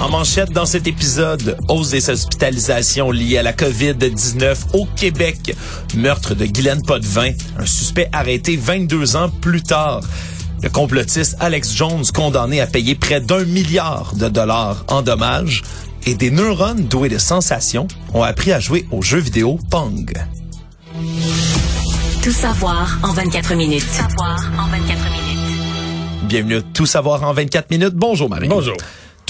En manchette dans cet épisode, hausse des hospitalisations liées à la COVID-19 au Québec. Meurtre de Guylaine Potvin, un suspect arrêté 22 ans plus tard. Le complotiste Alex Jones condamné à payer près d'un milliard de dollars en dommages. Et des neurones doués de sensations ont appris à jouer aux jeux vidéo Pong. Tout savoir en 24 minutes. Tout savoir en 24 minutes. Bienvenue à Tout savoir en 24 minutes. Bonjour Marie. Bonjour.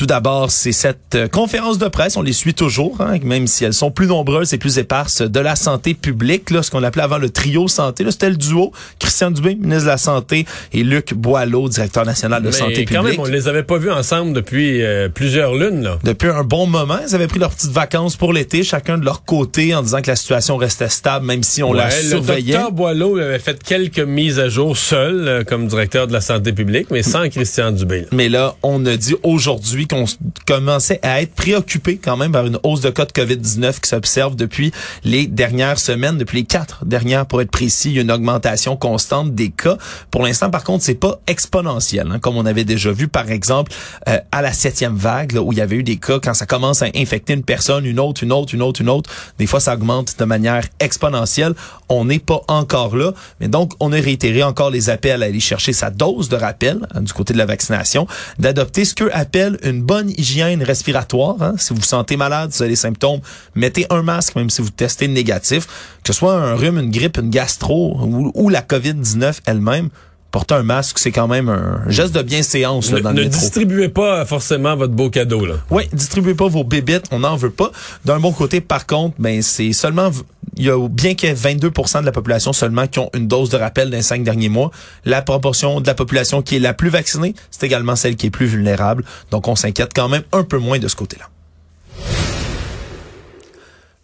Tout d'abord, c'est cette euh, conférence de presse, on les suit toujours, hein, même si elles sont plus nombreuses et plus éparses, de la santé publique, là, ce qu'on appelait avant le trio santé. Là, c'était le duo Christian Dubé, ministre de la Santé, et Luc Boileau, directeur national de Mais santé quand publique. même, on les avait pas vus ensemble depuis euh, plusieurs lunes. Là. Depuis un bon moment, ils avaient pris leurs petites vacances pour l'été, chacun de leur côté, en disant que la situation restait stable, même si on la Ouais, le surveillait. docteur Boileau avait fait quelques mises à jour seul euh, comme directeur de la santé publique, mais sans Christian Dubé. là. Mais là, on a dit aujourd'hui qu'on commençait à être préoccupé quand même par une hausse de cas de COVID-19 qui s'observe depuis les dernières semaines, depuis les quatre dernières pour être précis. Une augmentation constante des cas. Pour l'instant, par contre, c'est pas exponentiel, hein, comme on avait déjà vu, par exemple, euh, à la septième vague, là, où il y avait eu des cas, quand ça commence à infecter une personne, une autre, une autre, une autre, une autre, des fois, ça augmente de manière exponentielle. On n'est pas encore là. Mais donc, on a réitéré encore les appels à aller chercher sa dose de rappel hein, du côté de la vaccination, d'adopter ce qu'eux appellent une bonne hygiène respiratoire. hein. Si vous vous sentez malade, si vous avez des symptômes, mettez un masque même si vous testez négatif. Que ce soit un rhume, une grippe, une gastro ou, ou la COVID-19 elle-même, porter un masque, c'est quand même un geste de bienséance là, Ne, dans ne le métro. distribuez pas forcément votre beau cadeau. Là. Oui, distribuez pas vos bébites, on n'en veut pas. D'un bon côté, par contre, ben c'est seulement il y a bien qu'il y ait 22% de la population seulement qui ont une dose de rappel dans les cinq derniers mois. La proportion de la population qui est la plus vaccinée, c'est également celle qui est plus vulnérable. Donc on s'inquiète quand même un peu moins de ce côté-là.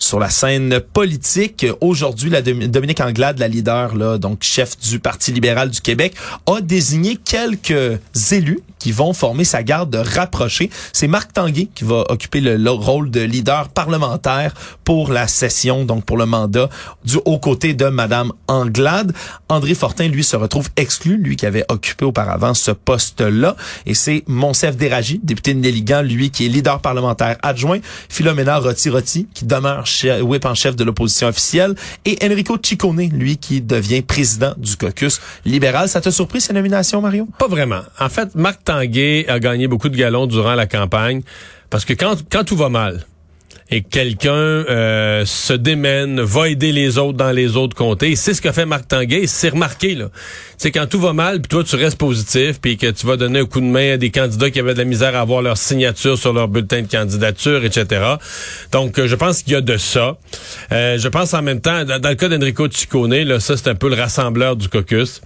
Sur la scène politique, aujourd'hui, la Dom- Dominique Anglade, la leader, là, donc chef du Parti libéral du Québec, a désigné quelques élus qui vont former sa garde rapprochée. C'est Marc Tanguay qui va occuper le, le rôle de leader parlementaire pour la session, donc pour le mandat, du haut côté de Madame Anglade. André Fortin, lui, se retrouve exclu, lui qui avait occupé auparavant ce poste-là. Et c'est Monsef Déragi, député de Néligan, lui qui est leader parlementaire adjoint. Philomena Roti-Roti, qui demeure che- whip en chef de l'opposition officielle. Et Enrico Ciccone, lui qui devient président du caucus libéral. Ça t'a surpris ces nominations, Mario? Pas vraiment. En fait, Marc Tanguay a gagné beaucoup de galons durant la campagne parce que quand, quand tout va mal et que quelqu'un euh, se démène, va aider les autres dans les autres comtés, c'est ce que fait Marc Tanguay, c'est remarqué là. C'est quand tout va mal, puis toi tu restes positif, puis que tu vas donner un coup de main à des candidats qui avaient de la misère à avoir leur signature sur leur bulletin de candidature, etc. Donc euh, je pense qu'il y a de ça. Euh, je pense en même temps, dans, le cas d'Enrico Ciccone, là, ça c'est un peu le rassembleur du caucus.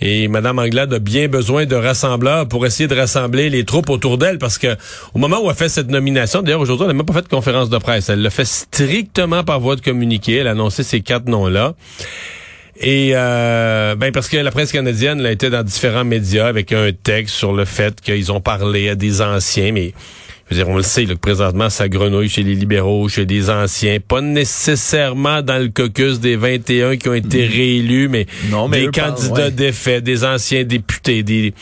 Et Mme Anglade a bien besoin de rassembleurs pour essayer de rassembler les troupes autour d'elle, parce que au moment où elle fait cette nomination, d'ailleurs aujourd'hui, elle n'a même pas fait de conférence de Elle l'a fait strictement par voie de communiqué. Elle a annoncé ces quatre noms-là. Et euh, ben parce que la presse canadienne l'a été dans différents médias avec un texte sur le fait qu'ils ont parlé à des anciens, mais je veux dire, on le sait, là, que présentement, ça grenouille chez les libéraux, chez des anciens, pas nécessairement dans le caucus des 21 qui ont été réélus, mais, Non, mais des parlent, candidats ouais. défaits, des anciens députés, des,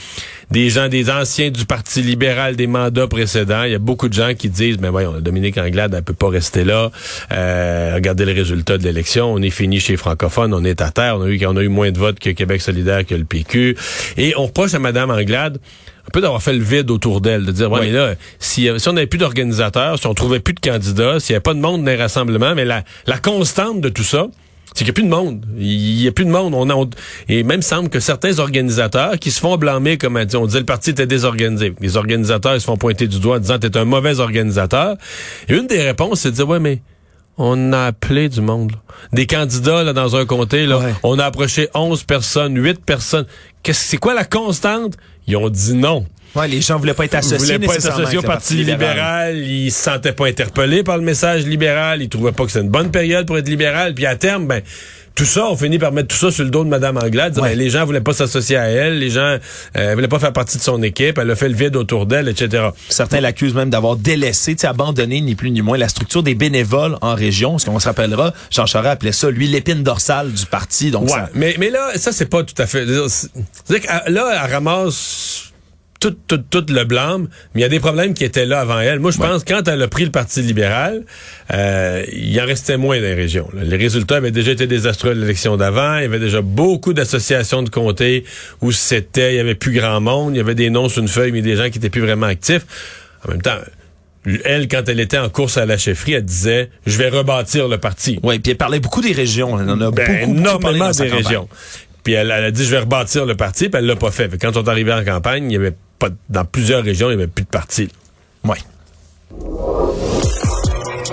des gens, des anciens du Parti libéral des mandats précédents. Il y a beaucoup de gens qui disent, mais voyons, Dominique Anglade, elle peut pas rester là. Euh, regardez le résultat de l'élection. On est fini chez les francophones. On est à terre. On a eu, on a eu moins de votes que Québec solidaire que le PQ. Et on reproche à Madame Anglade un peu d'avoir fait le vide autour d'elle, de dire, ouais, Oui. mais là, si, si on n'avait plus d'organisateurs, si on trouvait plus de candidats, s'il n'y avait pas de monde dans les rassemblements, mais la, la constante de tout ça, c'est qu'il n'y a plus de monde. Il n'y a plus de monde. On a, on- et même semble que certains organisateurs qui se font blâmer, comme on dit, on disait le parti était désorganisé. Les organisateurs, ils se font pointer du doigt en disant t'es un mauvais organisateur. Et une des réponses, c'est de dire, ouais, mais on a appelé du monde. là. Des candidats là, dans un comté, là, Ouais. on a approché 11 personnes, 8 personnes. Qu'est-ce, c'est quoi la constante? Ils ont dit non. Ouais, les gens voulaient pas être Ils associés voulaient pas être associés au Parti libéral. Ils se sentaient pas interpellés par le message libéral. Ils trouvaient pas que c'était une bonne période pour être libéral. Puis à terme, ben, tout ça, on finit par mettre tout ça sur le dos de Mme Anglade. Ouais. ben, les gens voulaient pas s'associer à elle, les gens euh, voulaient pas faire partie de son équipe, elle a fait le vide autour d'elle, etc. Certains l'accusent même d'avoir délaissé, abandonné ni plus ni moins la structure des bénévoles en région. Parce qu'on se rappellera, Jean Charest appelait ça, lui, l'épine dorsale du parti. Donc Ouais, ça- mais, mais là, ça, c'est pas tout à fait... C'est-à-dire que là, elle ramasse tout, tout, tout le blâme, mais il y a des problèmes qui étaient là avant elle. Moi, je pense que quand elle a pris le Parti libéral, euh, il en restait moins dans les régions. là. Les résultats avaient déjà été désastreux à l'élection d'avant. Il y avait déjà beaucoup d'associations de comtés où c'était, il y avait plus grand monde. Il y avait des noms sur une feuille, mais des gens qui étaient plus vraiment actifs. En même temps, elle, quand elle était en course à la chefferie, elle disait, je vais rebâtir le parti. Ouais, puis elle parlait beaucoup des régions. Elle en a Ben, beaucoup, beaucoup parlé énormément sa des campagne. régions. Puis elle, elle a dit, je vais rebâtir le parti, puis elle l'a pas fait. Quand on est arrivé en campagne, il y avait dans plusieurs régions, il y avait plus de parti. Ouais.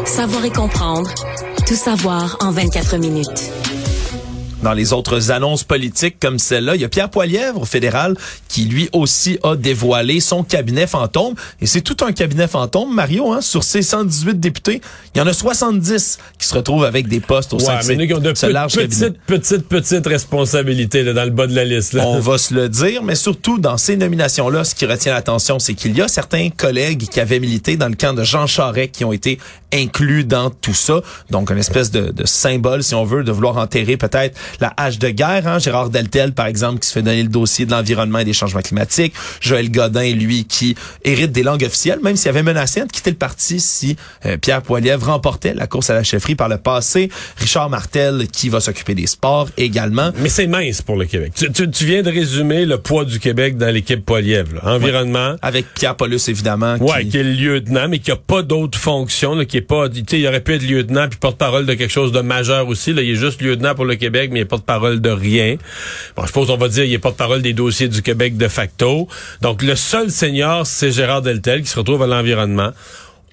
Savoir et comprendre. Tout savoir en 24 minutes. Dans les autres annonces politiques comme celle-là, il y a Pierre Poilièvre au fédéral qui lui aussi a dévoilé son cabinet fantôme. Et c'est tout un cabinet fantôme, Mario, hein, sur ces 118 députés. Il y en a 70 qui se retrouvent avec des postes au sein Ouais, de mais ces- nous de ce large cabinet. petites, petites, petites responsabilités là, dans le bas de la liste. Là. On va se le dire, mais surtout dans ces nominations-là, ce qui retient l'attention, c'est qu'il y a certains collègues qui avaient milité dans le camp de Jean Charest qui ont été inclus dans tout ça. Donc, une espèce de, de symbole, si on veut, de vouloir enterrer peut-être la hache de guerre. Hein? Gérard Deltel, par exemple, qui se fait donner le dossier de l'environnement et des changements climatiques. Joël Godin, lui, qui hérite des langues officielles, même s'il avait menacé de quitter le parti si euh, Pierre Poilievre remportait la course à la chefferie par le passé. Richard Martel, qui va s'occuper des sports également. Mais c'est mince pour le Québec. Tu, tu- tu viens de résumer le poids du Québec dans l'équipe Poilievre. là. Environnement. Avec Pierre Paulus, évidemment. Ouais, qui- qui est le lieutenant, mais qui a pas d'autre fonction, là, qui est pas, tu sais, il aurait pu être lieutenant puis porte-parole de quelque chose de majeur aussi. Là, il est juste lieutenant pour le Québec, mais est porte-parole de rien. Bon, je suppose on va dire, il est porte-parole des dossiers du Québec de facto. Donc, le seul senior, c'est Gérard Deltel qui se retrouve à l'environnement.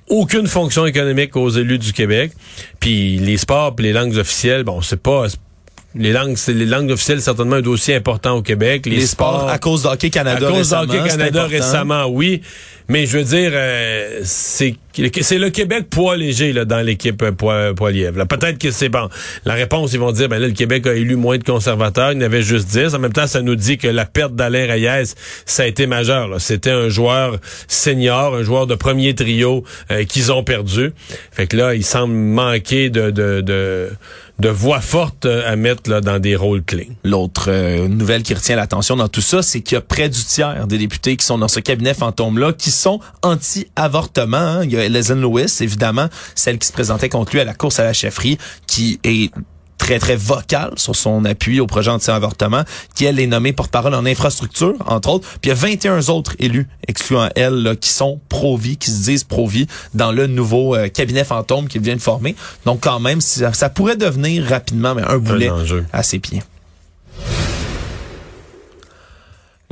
Aucune fonction économique aux élus du Québec. Puis les sports, puis les langues officielles, bon, c'est pas les langues, c'est les langues officielles, certainement un dossier important au Québec. Les, les sports, à cause d'Hockey Canada à cause d'Hockey Canada récemment, oui. Mais je veux dire, euh, c'est c'est le Québec poids léger là, dans l'équipe euh, poids. Peut-être que c'est bon. La réponse, ils vont dire, ben là, le Québec a élu moins de conservateurs, il en avait juste 10. En même temps, ça nous dit que la perte d'Alain Reyes, ça a été majeur. C'était un joueur senior, un joueur de premier trio euh, qu'ils ont perdu. Fait que là, il semble manquer de, de, de, voix fortes euh, à mettre là, dans des rôles clés. L'autre euh, nouvelle qui retient l'attention dans tout ça, c'est qu'il y a près du tiers des députés qui sont dans ce cabinet fantôme-là qui sont anti-avortement. hein. A Elezen Lewis, évidemment, celle qui se présentait contre lui à la course à la chefferie, qui est très, très vocale sur son appui au projet anti-avortement, qui, elle, est nommée porte-parole en infrastructure, entre autres. Puis il y a 21 autres élus, excluant elle, là, qui sont pro-vie, qui se disent pro-vie, dans le nouveau euh, cabinet fantôme qu'il vient de former. Donc, quand même, ça, ça pourrait devenir rapidement mais un boulet à ses pieds.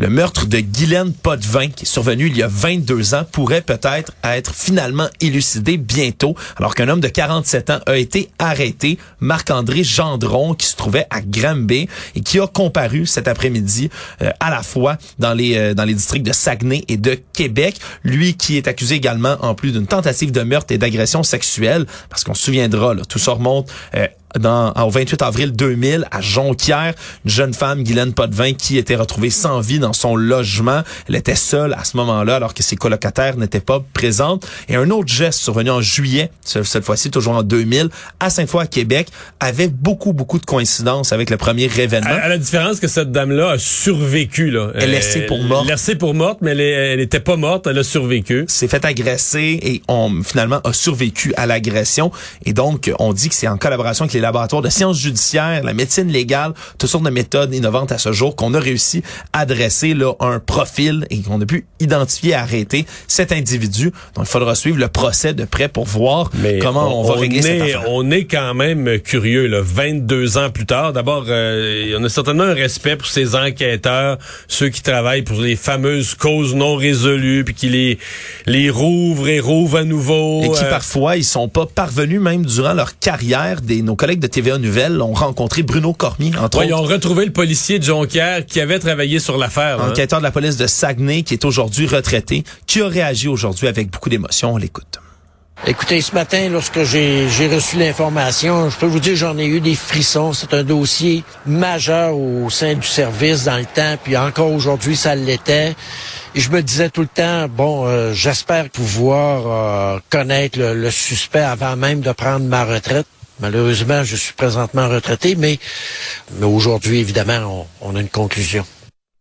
Le meurtre de Guylaine Potvin, qui est survenu il y a 22 ans, pourrait peut-être être finalement élucidé bientôt, alors qu'un homme de 47 ans a été arrêté, Marc-André Gendron, qui se trouvait à Granby et qui a comparu cet après-midi euh, à la fois dans les euh, dans les districts de Saguenay et de Québec. Lui qui est accusé également en plus d'une tentative de meurtre et d'agression sexuelle, parce qu'on se souviendra, là, tout ça remonte euh, dans, au 28 avril 2000 à Jonquière, une jeune femme, Guylaine Potvin, qui était retrouvée sans vie dans son logement. Elle était seule à ce moment-là, alors que ses colocataires n'étaient pas présentes. Et un autre geste survenu en juillet, ce- cette fois-ci toujours en 2000, à Sainte-Foy, à Québec, avait beaucoup, beaucoup de coïncidences avec le premier événement. À, à la différence que cette dame-là a survécu. Là. Elle est laissée pour morte. Laissée pour morte, mais elle, est- elle était pas morte, elle a survécu. s'est fait agresser et on finalement a survécu à l'agression. Et donc, on dit que c'est en collaboration avec les laboratoires de sciences judiciaires, la médecine légale, toutes sortes de méthodes innovantes à ce jour qu'on a réussi à dresser là, un profil et qu'on a pu identifier et arrêter cet individu. Donc, il faudra suivre le procès de près pour voir Mais comment on, va régler cette est, affaire. on est quand même curieux, là, 22 ans plus tard. D'abord, euh, on a certainement un respect pour ces enquêteurs, ceux qui travaillent pour les fameuses causes non résolues, puis qui les, les rouvrent et rouvrent à nouveau. Et qui euh, parfois, ils sont pas parvenus même durant leur carrière. Des, nos collègues de TVA Nouvelles ont rencontré Bruno Cormier, entre ouais, autres. ils ont retrouvé le policier de Jonquière qui avait travaillé sur l'affaire. hein. enquêteur de la police de Saguenay, qui est aujourd'hui retraité, qui a réagi aujourd'hui avec beaucoup d'émotion. On l'écoute. Écoutez, ce matin, lorsque j'ai reçu l'information, je peux vous dire j'en ai eu des frissons. C'est un dossier majeur au sein du service dans le temps, puis encore aujourd'hui, ça l'était. Et je me disais tout le temps, bon, euh, j'espère pouvoir euh, connaître le, suspect avant même de prendre ma retraite. Malheureusement, je suis présentement retraité, mais, mais aujourd'hui, évidemment, on a une conclusion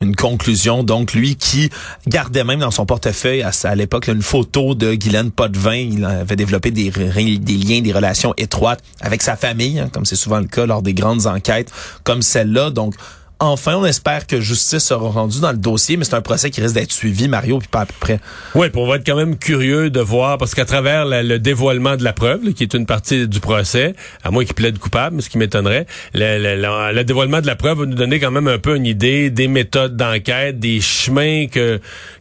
une conclusion. Donc, lui qui gardait même dans son portefeuille à, l'époque une photo de Guylaine Potvin. Il avait développé des, des liens, des relations étroites avec sa famille, hein, comme c'est souvent le cas lors des grandes enquêtes comme celle-là. Donc, Enfin, on espère que justice sera rendue dans le dossier, mais c'est un procès qui risque d'être suivi, Mario, puis pas à peu près. Oui, on va être quand même curieux de voir, parce qu'à travers le dévoilement de la preuve, qui est une partie du procès, à moins qu'il plaide coupable, ce qui m'étonnerait, le, le, dévoilement de la preuve va nous donner quand même un peu une idée des méthodes d'enquête, des chemins que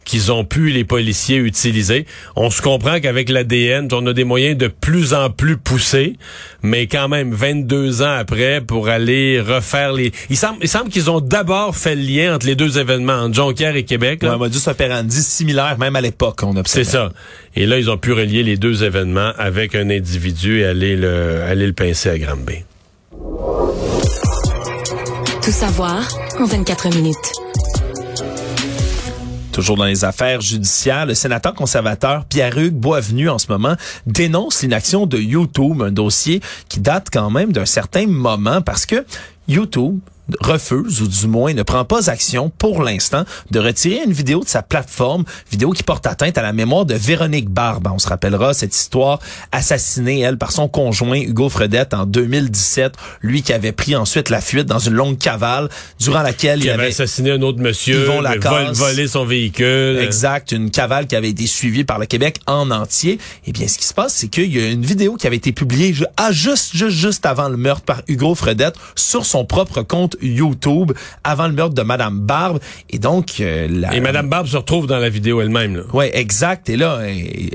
qu'ils ont pu les policiers utiliser. On se comprend qu'avec l'ADN, on a des moyens de plus en plus poussés, mais quand même 22 ans après pour aller refaire les. Il semble, il semble qu'ils ont d'abord fait le lien entre les deux événements, entre Jonquière et Québec. Là. Ouais, modus operandi similaire, même à l'époque, on C'est ça. Et là, ils ont pu relier les deux événements avec un individu et aller le, aller le pincer à Granby. Tout savoir en 24 minutes. Toujours dans les affaires judiciaires, le sénateur conservateur Pierre-Hugues Boisvenu en ce moment dénonce l'inaction de YouTube, un dossier qui date quand même d'un certain moment parce que YouTube refuse, ou du moins ne prend pas action pour l'instant, de retirer une vidéo de sa plateforme, vidéo qui porte atteinte à la mémoire de Véronique Barbe. On se rappellera cette histoire assassinée, elle, par son conjoint Hugo Fredette en 2017, lui qui avait pris ensuite la fuite dans une longue cavale, durant laquelle il avait, avait assassiné un autre monsieur, vol, volé son véhicule. Exact, une cavale qui avait été suivie par le Québec en entier. Eh bien, ce qui se passe, c'est qu'il y a une vidéo qui avait été publiée ah, juste, juste, juste avant le meurtre par Hugo Fredette sur son propre compte YouTube avant le meurtre de Madame Barbe. Et donc, euh, la... Et Madame Barbe se retrouve dans la vidéo elle-même. Ouais, exact. Et là,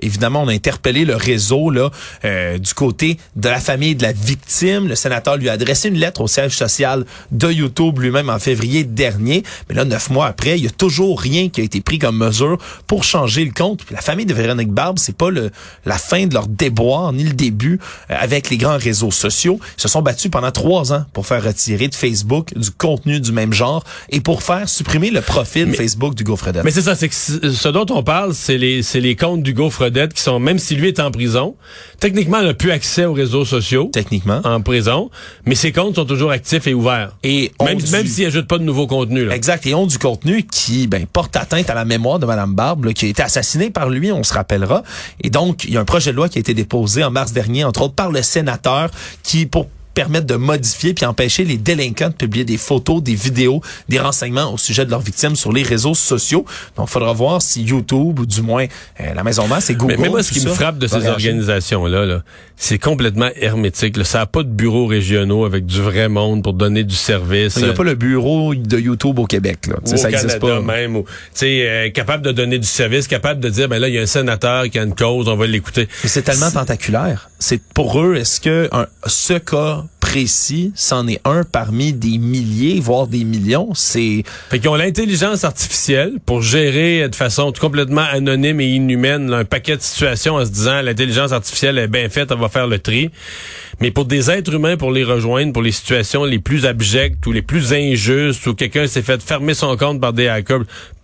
évidemment, on a interpellé le réseau là euh, du côté de la famille de la victime. Le sénateur lui a adressé une lettre au siège social de YouTube lui-même en février dernier. Mais là, neuf mois après, il y a toujours rien qui a été pris comme mesure pour changer le compte. Puis la famille de Véronique Barbe, c'est pas le, la fin de leur déboire ni le début euh, avec les grands réseaux sociaux. Ils se sont battus pendant trois ans pour faire retirer de Facebook du contenu du même genre et pour faire supprimer le profil Facebook du Fredette. Mais c'est ça, c'est que ce dont on parle, c'est les, c'est les comptes du Fredette qui sont, même si lui est en prison, techniquement, il n'a plus accès aux réseaux sociaux. Techniquement. En prison. Mais ses comptes sont toujours actifs et ouverts. Et même, même s'il ajoute pas de nouveau contenu, là. Exact. Et ont du contenu qui, ben, porte atteinte à la mémoire de Mme Barbe, qui a été assassinée par lui, on se rappellera. Et donc, il y a un projet de loi qui a été déposé en mars dernier, entre autres par le sénateur, qui, pour permettre de modifier puis empêcher les délinquants de publier des photos, des vidéos, des renseignements au sujet de leurs victimes sur les réseaux sociaux. Donc, il faudra voir si YouTube ou du moins euh, la Maison Mère, c'est Google. Mais, moi, ce qui me frappe de ces organisations-là, -là, c'est complètement hermétique. Là. Ça n'a pas de bureaux régionaux avec du vrai monde pour donner du service. Il n'y a pas le bureau de YouTube au Québec. Là. Ou ça Canada pas. même. Ou, euh, capable de donner du service, capable de dire, ben là, il y a un sénateur qui a une cause, on va l'écouter. C'est tellement tentaculaire. C'est pour eux, est-ce que un, ce cas précis, c'en est un parmi des milliers, voire des millions. C'est fait qu'ils ont l'intelligence artificielle pour gérer de façon complètement anonyme et inhumaine un paquet de situations en se disant l'intelligence artificielle est bien faite, elle va faire le tri. Mais pour des êtres humains, pour les rejoindre, pour les situations les plus abjectes ou les plus injustes, où quelqu'un s'est fait fermer son compte par des hackers,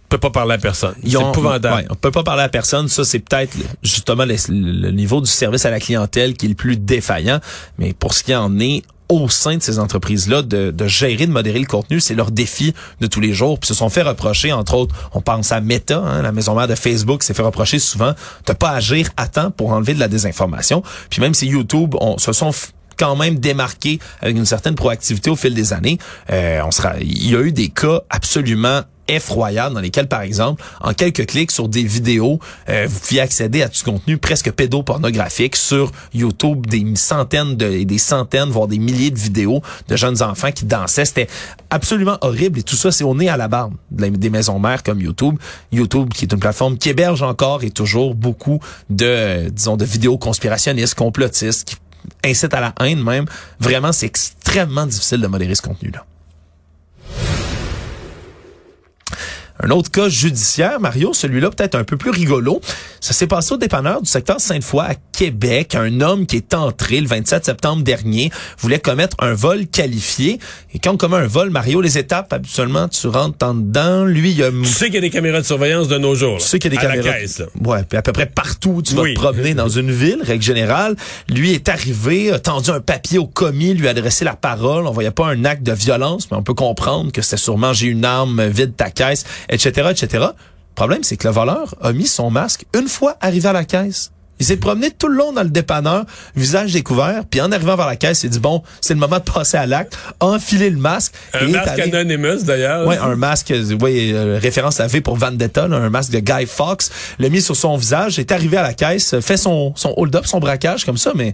peut pas parler à personne. C'est épouvantable. on peut pas parler à personne. Ça, c'est peut-être justement le, niveau du service à la clientèle qui est le plus défaillant. Mais pour ce qui en est, au sein de ces entreprises-là de, de, gérer, de modérer le contenu, c'est leur défi de tous les jours. Puis se sont fait reprocher, entre autres, on pense à Meta, hein, la maison mère de Facebook, s'est fait reprocher souvent de pas agir à temps pour enlever de la désinformation. Puis même si YouTube on, se sont quand même démarqués avec une certaine proactivité au fil des années, euh, on sera, il y a eu des cas absolument effroyables dans lesquels, par exemple, en quelques clics sur des vidéos, euh, vous pouviez accéder à du contenu presque pédopornographique sur YouTube, des centaines de, des centaines, voire des milliers de vidéos de jeunes enfants qui dansaient. C'était absolument horrible et tout ça, c'est au nez à la barbe des maisons mères comme YouTube. YouTube, qui est une plateforme qui héberge encore et toujours beaucoup de, disons, de vidéos conspirationnistes, complotistes, qui incitent à la haine même. Vraiment, c'est extrêmement difficile de modérer ce contenu-là. Un autre cas judiciaire, Mario, celui-là peut-être un peu plus rigolo. Ça s'est passé au dépanneur du secteur Sainte-Foy à Québec. Un homme qui est entré le 27 septembre dernier voulait commettre un vol qualifié. Et quand on commet un vol, Mario, les étapes, habituellement, tu rentres en dedans. Lui, il a... Tu sais qu'il y a des caméras de surveillance de nos jours. Tu sais qu'il y a des à caméras. La caisse, là. Ouais, puis à peu près partout où tu vas Oui. te promener dans une ville, règle générale. Lui est arrivé, a tendu un papier au commis, lui a adressé la parole. On voyait pas un acte de violence, mais on peut comprendre que c'était sûrement j'ai une arme, vide ta caisse, etc., etc. Le problème, c'est que le voleur a mis son masque une fois arrivé à la caisse. Il s'est promené tout le long dans le dépanneur, visage découvert, puis en arrivant vers la caisse, il dit bon, c'est le moment de passer à l'acte, a enfilé le masque. Un et masque allé- anonymous, d'ailleurs. Ouais, un masque, ouais, euh, référence à V pour Vendetta, là, un masque de Guy Fox, l'a mis sur son visage, est arrivé à la caisse, fait son, son hold-up, son braquage comme ça, mais le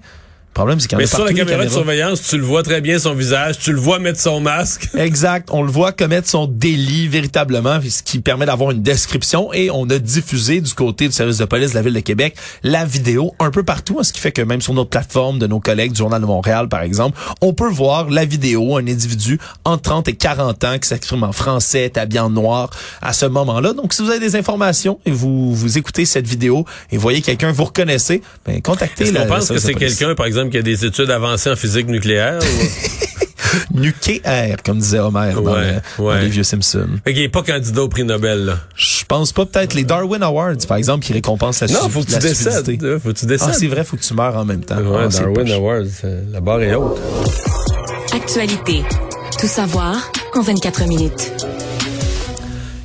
problème, c'est qu'il y en Mais a sur la caméra de surveillance, tu le vois très bien son visage, tu le vois mettre son masque. Exact. On le voit commettre son délit véritablement, ce qui permet d'avoir une description et on a diffusé du côté du service de police de la ville de Québec la vidéo un peu partout, hein, ce qui fait que même sur notre plateforme de nos collègues du Journal de Montréal, par exemple, on peut voir la vidéo, un individu entre 30 et 40 ans qui s'exprime en français, habillé en noir à ce moment-là. Donc, si vous avez des informations et vous, vous écoutez cette vidéo et voyez quelqu'un que vous reconnaissez, ben, contactez la- le pense que c'est quelqu'un, par exemple, qui a des études avancées en physique nucléaire? ou- nucléaire, comme disait Homer dans, Ouais, le- dans les vieux Simpsons. Fait qu'il n'est pas candidat au prix Nobel, là. Je pense pas peut-être les Darwin Awards, par exemple, qui récompensent la Non, faut que tu décèdes. Faut que tu Ah, décèdes. c'est vrai, faut que tu meurs en même temps. Ouais, Ah, Darwin. Awards, euh, la barre est haute. Actualité. Tout savoir en 24 minutes.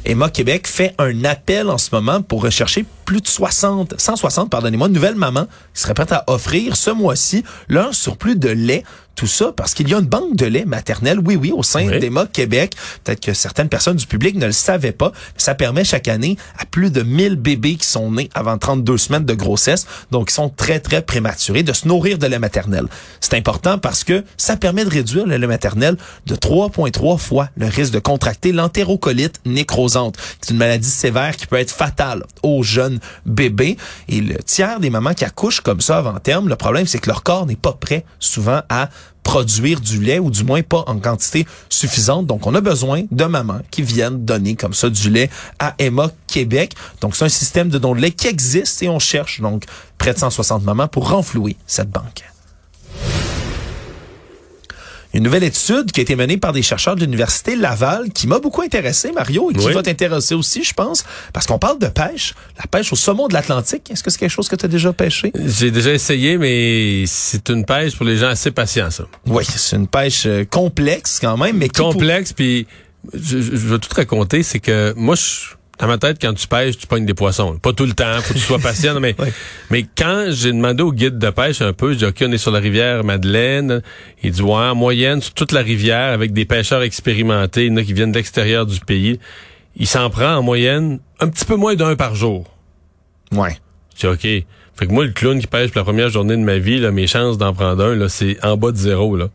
Emma Québec fait un appel en ce moment pour rechercher plus de 60, 160, pardonnez-moi, nouvelles mamans qui seraient prêtes à offrir ce mois-ci leur surplus de lait. Tout ça parce qu'il y a une banque de lait maternel, oui, oui, au sein Oui. d'Emma Québec. Peut-être que certaines personnes du public ne le savaient pas. mais Ça permet chaque année à plus de 1000 bébés qui sont nés avant 32 semaines de grossesse, donc qui sont très, très prématurés, de se nourrir de lait maternel. C'est important parce que ça permet de réduire le lait maternel de 3,3 fois le risque de contracter l'entérocolite nécrosante, qui est une maladie sévère qui peut être fatale aux jeunes bébés. Et le tiers des mamans qui accouchent comme ça avant terme, le problème, c'est que leur corps n'est pas prêt souvent à produire du lait ou du moins pas en quantité suffisante. Donc, on a besoin de mamans qui viennent donner comme ça du lait à Emma Québec. Donc, c'est un système de don de lait qui existe et on cherche donc près de 160 mamans pour renflouer cette banque. Une nouvelle étude qui a été menée par des chercheurs de l'Université Laval qui m'a beaucoup intéressé, Mario, et qui Oui. va t'intéresser aussi, je pense, parce qu'on parle de pêche, la pêche au saumon de l'Atlantique. Est-ce que c'est quelque chose que tu as déjà pêché? J'ai déjà essayé, mais c'est une pêche pour les gens assez patients, ça. Oui, c'est une pêche euh, complexe quand même, mais pour- Complexe, puis je, je- je vais tout te raconter, c'est que moi, je, dans ma tête, quand tu pêches, tu pognes des poissons. Pas tout le temps, faut que tu sois patient, mais, mais quand j'ai demandé au guide de pêche un peu, je dis, OK, on est sur la rivière Madeleine. Il dit, ouais, en moyenne, sur toute la rivière, avec des pêcheurs expérimentés, il y en a qui viennent de l'extérieur du pays, il s'en prend en moyenne un petit peu moins d'un par jour. Ouais. Je dis, OK. Fait que moi, le clown qui pêche pour la première journée de ma vie, là, mes chances d'en prendre un, là, c'est en bas de zéro, là.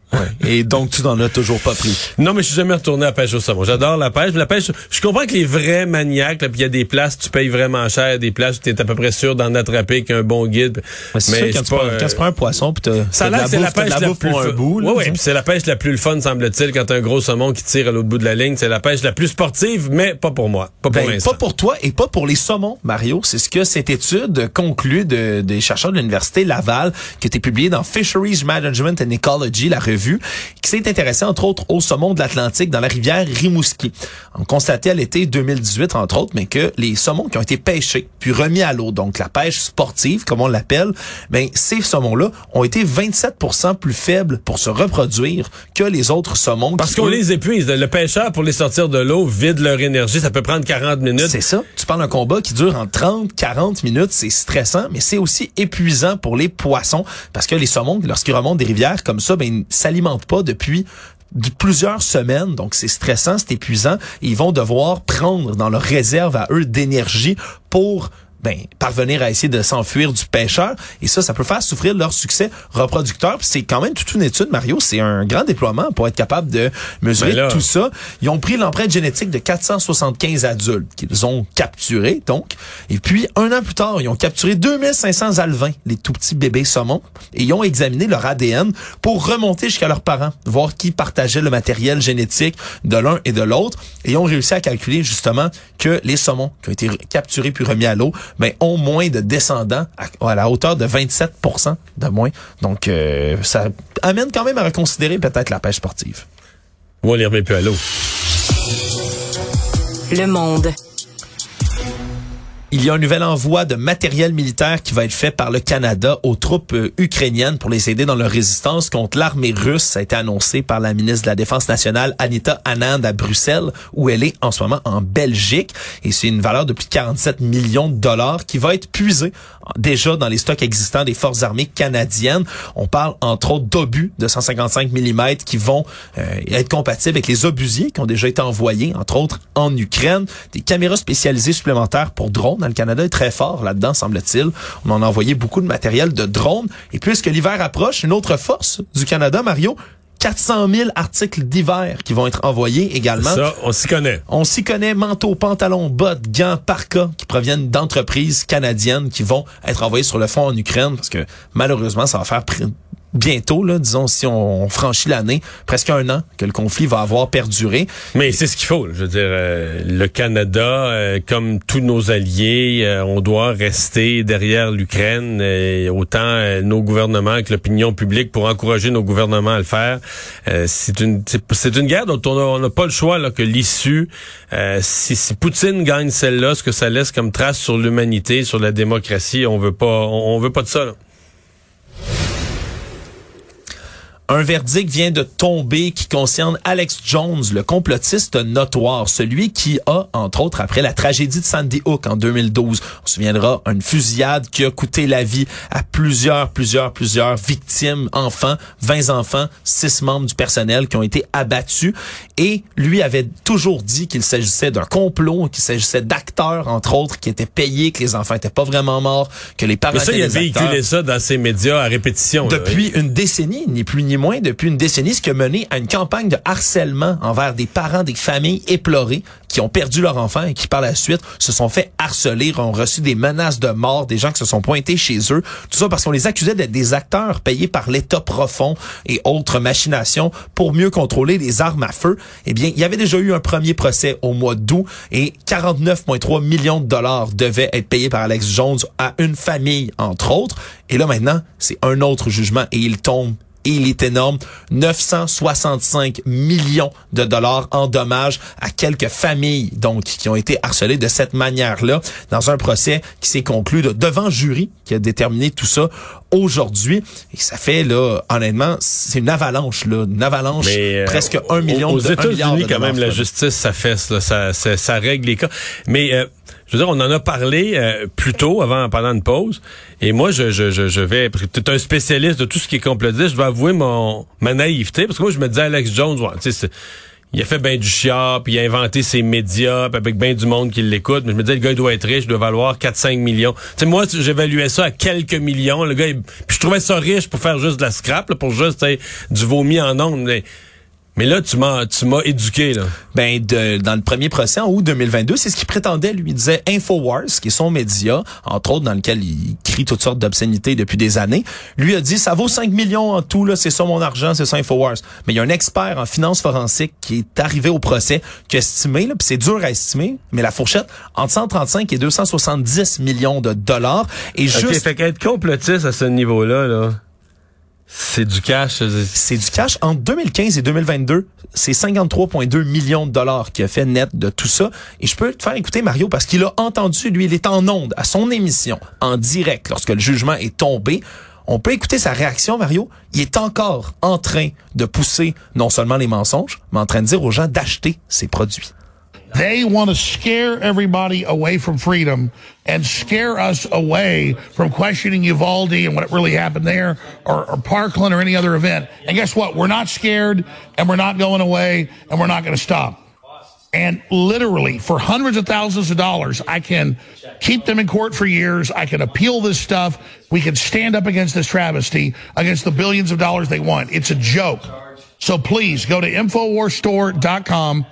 Et donc, tu n'en as toujours pas pris? Non, mais je suis jamais retourné à la pêche au saumon. J'adore la pêche. Mais La pêche, je comprends que les vrais maniaques, là, puis il y a des places, tu payes vraiment cher, des places où tu es à peu près sûr d'en attraper qu'un bon guide. Mais c'est sûr, quand, suis tu pas, prends, euh, quand tu prends un poisson, puis t'as ça que c'est la pêche la plus pour un bout. là, ouais, ouais, disons. puis c'est la pêche la plus fun, semble-t-il, quand un gros saumon qui tire à l'autre bout de la ligne. C'est la pêche la plus sportive, mais pas pour moi. Pas pour Ben, pas pour toi et pas pour les saumons, Mario. C'est ce que cette étude conclut de, des chercheurs de l'Université Laval, qui a été publiée dans Fisheries Management and Ecology, la revue, qui s'est intéressée, entre autres, aux saumons de l'Atlantique dans la rivière Rimouski. On constatait à l'été 2018, entre autres, mais que les saumons qui ont été pêchés, puis remis à l'eau, donc la pêche sportive, comme on l'appelle, ben, ces saumons-là ont été 27% plus faibles pour se reproduire que les autres saumons. Parce qu'on eux, les épuise. Le pêcheur, pour les sortir de l'eau, vide leur énergie. Ça peut prendre 40 minutes. C'est ça. Tu parles d'un combat qui dure en 30, 40 minutes. C'est stressant, mais c'est aussi épuisant pour les poissons parce que les saumons, lorsqu'ils remontent des rivières comme ça, ben, ils ne s'alimentent pas depuis de plusieurs semaines. Donc, c'est stressant, c'est épuisant. Ils vont devoir prendre dans leur réserve à eux d'énergie pour ben, parvenir à essayer de s'enfuir du pêcheur. Et ça, ça peut faire souffrir leur succès reproducteur. C'est quand même toute une étude, Mario. C'est un grand déploiement pour être capable de mesurer Ben là- tout ça. Ils ont pris l'empreinte génétique de 475 adultes qu'ils ont capturés, donc. Et puis, un an plus tard, ils ont capturé 2500 alevins, les tout petits bébés saumons, et ils ont examiné leur ADN pour remonter jusqu'à leurs parents, voir qui partageait le matériel génétique de l'un et de l'autre. Et ils ont réussi à calculer, justement, que les saumons qui ont été capturés puis remis à l'eau, ben, ont moins de descendants à, à la hauteur de 27% de moins. Donc, euh, ça amène quand même à reconsidérer peut-être la pêche sportive. Ou on les remet plus à l'eau. Le monde. Il y a un nouvel envoi de matériel militaire qui va être fait par le Canada aux troupes euh, ukrainiennes pour les aider dans leur résistance contre l'armée russe. Ça a été annoncé par la ministre de la Défense nationale, Anita Anand, à Bruxelles, où elle est en ce moment en Belgique. Et c'est une valeur de plus de 47 millions de dollars qui va être puisée déjà dans les stocks existants des forces armées canadiennes. On parle entre autres d'obus de 155 mm qui vont euh, être compatibles avec les obusiers qui ont déjà été envoyés, entre autres en Ukraine. Des caméras spécialisées supplémentaires pour drones. Le Canada est très fort là-dedans, semble-t-il. On en a envoyé beaucoup de matériel de drones. Et puisque l'hiver approche, une autre force du Canada, Mario, 400 000 articles d'hiver qui vont être envoyés également. Ça, on s'y connaît. On s'y connaît, manteaux, pantalons, bottes, gants, parkas qui proviennent d'entreprises canadiennes qui vont être envoyés sur le front en Ukraine parce que malheureusement, ça va faire bientôt, là, disons, si on franchit l'année, presque un an que le conflit va avoir perduré. Mais c'est ce qu'il faut. Je veux dire, euh, le Canada, euh, comme tous nos alliés, euh, on doit rester derrière l'Ukraine, euh, autant euh, nos gouvernements que l'opinion publique pour encourager nos gouvernements à le faire. Euh, c'est une c'est une guerre dont on n'a pas le choix là que l'issue. si, si Poutine gagne celle-là, ce que ça laisse comme trace sur l'humanité, sur la démocratie, on veut pas, on, on veut pas de ça. là. Un verdict vient de tomber qui concerne Alex Jones, le complotiste notoire, celui qui a, entre autres, après la tragédie de Sandy Hook en 2012, on se souviendra, une fusillade qui a coûté la vie à plusieurs, plusieurs, plusieurs victimes, enfants, 20 enfants, 6 membres du personnel qui ont été abattus. Et lui avait toujours dit qu'il s'agissait d'un complot, qu'il s'agissait d'acteurs, entre autres, qui étaient payés, que les enfants étaient pas vraiment morts, que les parents Mais ça, étaient il a véhiculé ça dans ses médias à répétition. là. Depuis une décennie, ni plus ni moins, depuis une décennie, ce qui a mené à une campagne de harcèlement envers des parents, des familles éplorées qui ont perdu leur enfant et qui par la suite se sont fait harceler, ont reçu des menaces de mort, des gens qui se sont pointés chez eux. Tout ça parce qu'on les accusait d'être des acteurs payés par l'État profond et autres machinations pour mieux contrôler les armes à feu. Eh bien, il y avait déjà eu un premier procès au mois d'août et 49,3 millions de dollars devaient être payés par Alex Jones à une famille, entre autres. Et là, maintenant, c'est un autre jugement et il tombe et il est énorme. 965 millions de dollars en dommages à quelques familles, donc, qui ont été harcelées de cette manière-là dans un procès qui s'est conclu là, devant jury qui a déterminé tout ça aujourd'hui. Et ça fait, là, honnêtement, c'est une avalanche, là, une avalanche, Mais, euh, presque un million aux de un milliard États-Unis, de quand même, la justice, ça fesse, là, ça, ça, ça règle les cas. Mais euh, je veux dire, on en a parlé euh, plus tôt, avant, pendant une pause. Et moi, je, je, je, vais. Es un spécialiste de tout ce qui est complotiste. Je dois avouer mon ma naïveté, parce que moi, je me disais Alex Jones, ouais, tu sais, il a fait ben du chiard, puis il a inventé ses médias, puis avec ben du monde qui l'écoute. Mais je me disais, le gars, il doit être riche, il doit valoir 4-5 millions. Tu sais, moi, j'évaluais ça à quelques millions. Le gars, il- puis je trouvais ça riche pour faire juste de la scrap, là, pour juste du vomi en ondes. Mais, mais là, tu m'as tu m'as éduqué, là. Ben, de, dans le premier procès en août 2022, c'est ce qu'il prétendait. Lui il disait Infowars, qui est son média, entre autres dans lequel il crie toutes sortes d'obscénités depuis des années. Lui a dit, ça vaut 5 millions en tout, là, c'est ça mon argent, c'est ça Infowars. Mais il y a un expert en finance forensique qui est arrivé au procès, qui a estimé, là, puis c'est dur à estimer, mais la fourchette, entre 135 et 270 millions de dollars. Et OK, juste... fait qu'être complotiste à ce niveau-là, là, c'est du cash. c'est- du cash. Entre 2015 et 2022, c'est 53,2 millions de dollars qui a fait net de tout ça. Et je peux te faire écouter Mario parce qu'il a entendu, lui, il est en onde à son émission, en direct, lorsque le jugement est tombé. On peut écouter sa réaction, Mario. Il est encore en train de pousser non seulement les mensonges, mais en train de dire aux gens d'acheter ses produits. They want to scare everybody away from freedom and scare us away from questioning Uvalde and what really happened there or, or Parkland or any other event. And guess what? We're not scared and we're not going away and we're not going to stop. And literally, for hundreds of thousands of dollars, I can keep them in court for years. I can appeal this stuff. We can stand up against this travesty, against the billions of dollars they want. It's a joke. So please go to InfoWarsStore.com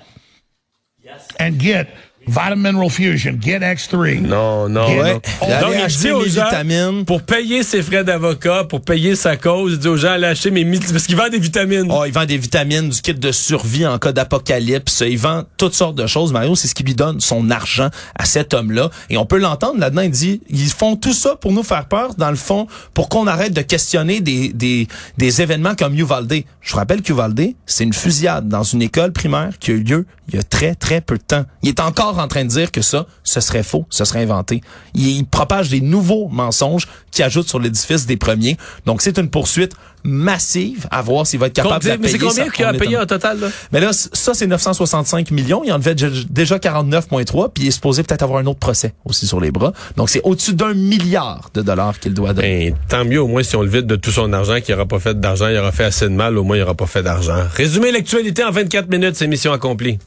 and get Vitamin Mineral Fusion, get X3. Non, non, Donc, il acheter dit aux gens, vitamines. pour payer ses frais d'avocat, pour payer sa cause, il dit aux gens, allez acheter mes... Parce qu'il vend des vitamines. Oh, il vend des vitamines, du kit de survie en cas d'apocalypse. Il vend toutes sortes de choses. Mario, c'est ce qui lui donne son argent à cet homme-là. Et on peut l'entendre là-dedans. Il dit, ils font tout ça pour nous faire peur, dans le fond, pour qu'on arrête de questionner des, des, des événements comme Uvalde. Je vous rappelle qu'Uvalde, c'est une fusillade dans une école primaire qui a eu lieu il y a très, très peu de temps. Il est encore en train de dire que ça, ce serait faux, ce serait inventé. Il, il propage des nouveaux mensonges qui ajoutent sur l'édifice des premiers. Donc, c'est une poursuite massive à voir s'il va être capable de la mais c'est payer. combien qu'il a payé en total, là? Mais là, ça, c'est 965 millions. Il en devait dé- déjà 49,3, puis il est supposé peut-être avoir un autre procès aussi sur les bras. Donc, c'est au-dessus d'un milliard de dollars qu'il doit donner. Ben, tant mieux, au moins, si on le vide de tout son argent, qu'il n'aura pas fait d'argent, il aura fait assez de mal, au moins, il n'aura pas fait d'argent. Résumer l'actualité en 24 minutes, c'est mission accomplie.